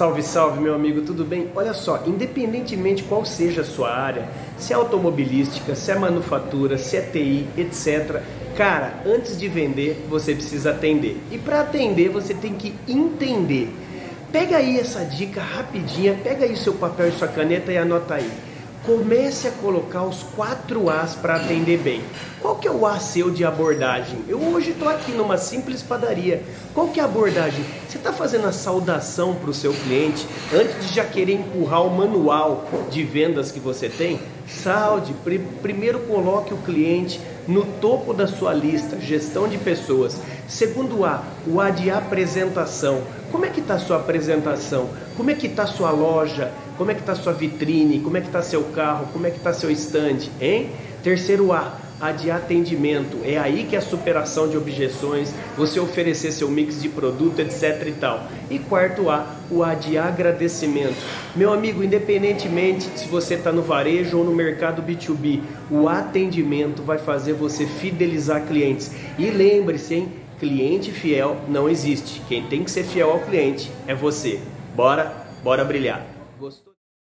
Salve, salve, meu amigo, tudo bem? Olha só, independentemente qual seja a sua área, se é automobilística, se é manufatura, se é TI, etc. Cara, antes de vender, você precisa atender. E para atender, você tem que entender. Pega aí essa dica rapidinha, pega aí seu papel e sua caneta e anota aí. Comece a colocar os quatro As para atender bem. Qual que é o A seu de abordagem? Eu hoje estou aqui numa simples padaria. Qual que é a abordagem? Você está fazendo a saudação para o seu cliente antes de já querer empurrar o manual de vendas que você tem? Salde, primeiro coloque o cliente no topo da sua lista, gestão de pessoas. Segundo A, o A de apresentação. Como é que está a sua apresentação? Como é que está a sua loja? Como é que está sua vitrine? Como é que está seu carro? Como é que está seu stand? Hein? Terceiro A, a de atendimento. É aí que é a superação de objeções, você oferecer seu mix de produto, etc e tal. E quarto A, o A de agradecimento. Meu amigo, independentemente se você está no varejo ou no mercado B2B, o atendimento vai fazer você fidelizar clientes. E lembre-se, hein? Cliente fiel não existe. Quem tem que ser fiel ao cliente é você. Bora, bora brilhar. Gostou?